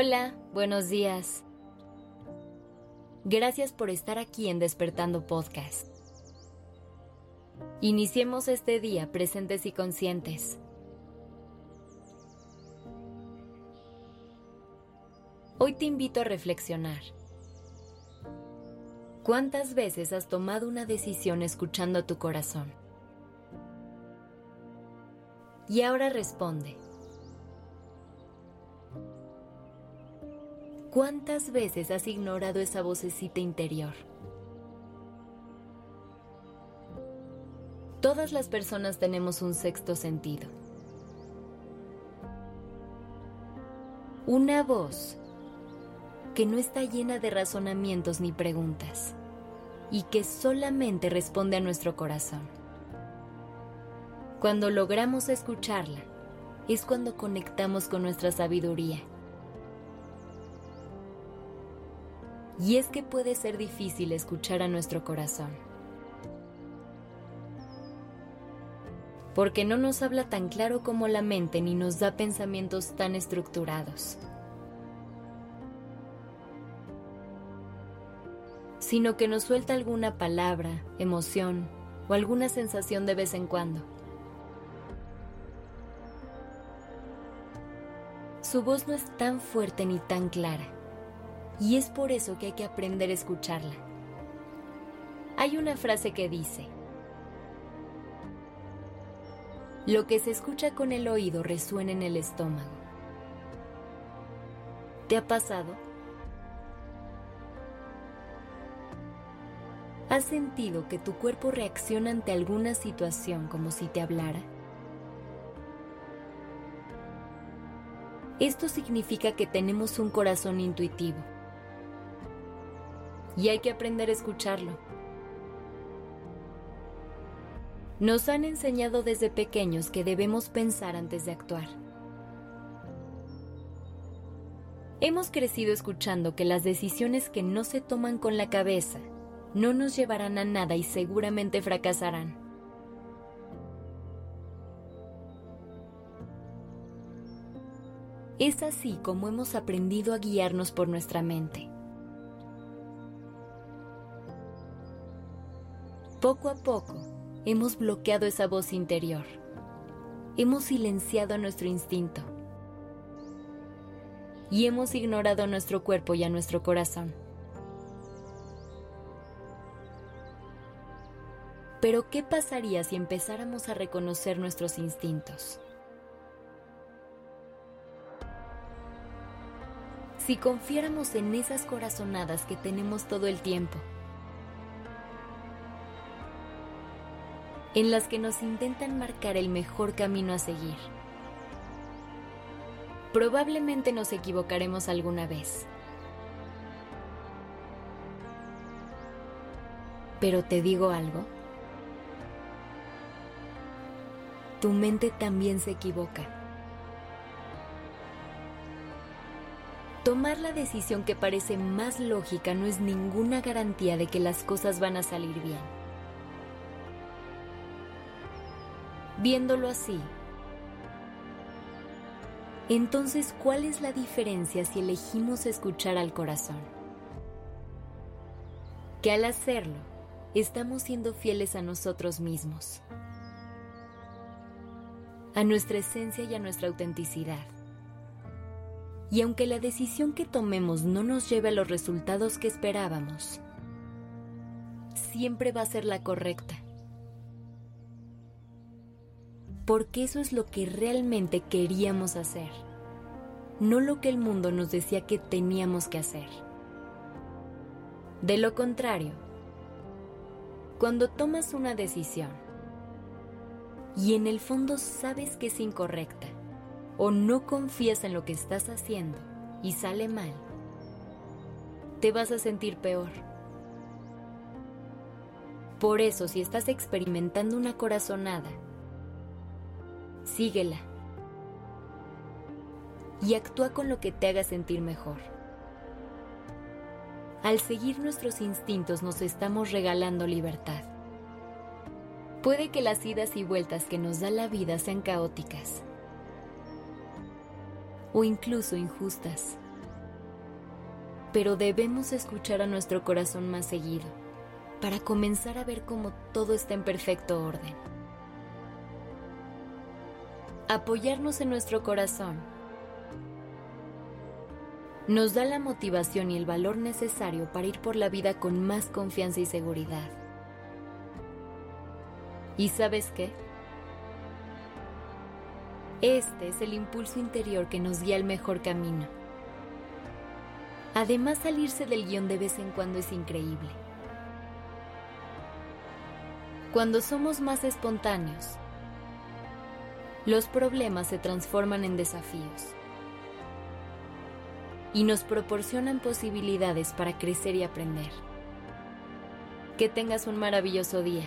Hola, buenos días. Gracias por estar aquí en Despertando Podcast. Iniciemos este día presentes y conscientes. Hoy te invito a reflexionar. ¿Cuántas veces has tomado una decisión escuchando tu corazón? Y ahora responde. ¿Cuántas veces has ignorado esa vocecita interior? Todas las personas tenemos un sexto sentido. Una voz que no está llena de razonamientos ni preguntas y que solamente responde a nuestro corazón. Cuando logramos escucharla, es cuando conectamos con nuestra sabiduría Y es que puede ser difícil escuchar a nuestro corazón. Porque no nos habla tan claro como la mente ni nos da pensamientos tan estructurados. Sino que nos suelta alguna palabra, emoción o alguna sensación de vez en cuando. Su voz no es tan fuerte ni tan clara y es por eso que hay que aprender a escucharla. Hay una frase que dice, lo que se escucha con el oído resuena en el estómago. ¿Te ha pasado? ¿Has sentido que tu cuerpo reacciona ante alguna situación como si te hablara? Esto significa que tenemos un corazón intuitivo y hay que aprender a escucharlo. Nos han enseñado desde pequeños que debemos pensar antes de actuar. Hemos crecido escuchando que las decisiones que no se toman con la cabeza no nos llevarán a nada y seguramente fracasarán. Es así como hemos aprendido a guiarnos por nuestra mente. Poco a poco hemos bloqueado esa voz interior. Hemos silenciado nuestro instinto. Y hemos ignorado a nuestro cuerpo y a nuestro corazón. Pero ¿qué pasaría si empezáramos a reconocer nuestros instintos? Si confiáramos en esas corazonadas que tenemos todo el tiempo en las que nos intentan marcar el mejor camino a seguir. Probablemente nos equivocaremos alguna vez. Pero te digo algo. Tu mente también se equivoca. Tomar la decisión que parece más lógica no es ninguna garantía de que las cosas van a salir bien. Viéndolo así, entonces, ¿cuál es la diferencia si elegimos escuchar al corazón? Que al hacerlo, estamos siendo fieles a nosotros mismos, a nuestra esencia y a nuestra autenticidad. Y aunque la decisión que tomemos no nos lleve a los resultados que esperábamos, siempre va a ser la correcta porque eso es lo que realmente queríamos hacer, no lo que el mundo nos decía que teníamos que hacer. De lo contrario, cuando tomas una decisión y en el fondo sabes que es incorrecta o no confías en lo que estás haciendo y sale mal, te vas a sentir peor. Por eso, si estás experimentando una corazonada síguela y actúa con lo que te haga sentir mejor. Al seguir nuestros instintos nos estamos regalando libertad. Puede que las idas y vueltas que nos da la vida sean caóticas o incluso injustas, pero debemos escuchar a nuestro corazón más seguido para comenzar a ver cómo todo está en perfecto orden. Apoyarnos en nuestro corazón nos da la motivación y el valor necesario para ir por la vida con más confianza y seguridad. ¿Y sabes qué? Este es el impulso interior que nos guía al mejor camino. Además, salirse del guion de vez en cuando es increíble. Cuando somos más espontáneos, los problemas se transforman en desafíos y nos proporcionan posibilidades para crecer y aprender. Que tengas un maravilloso día.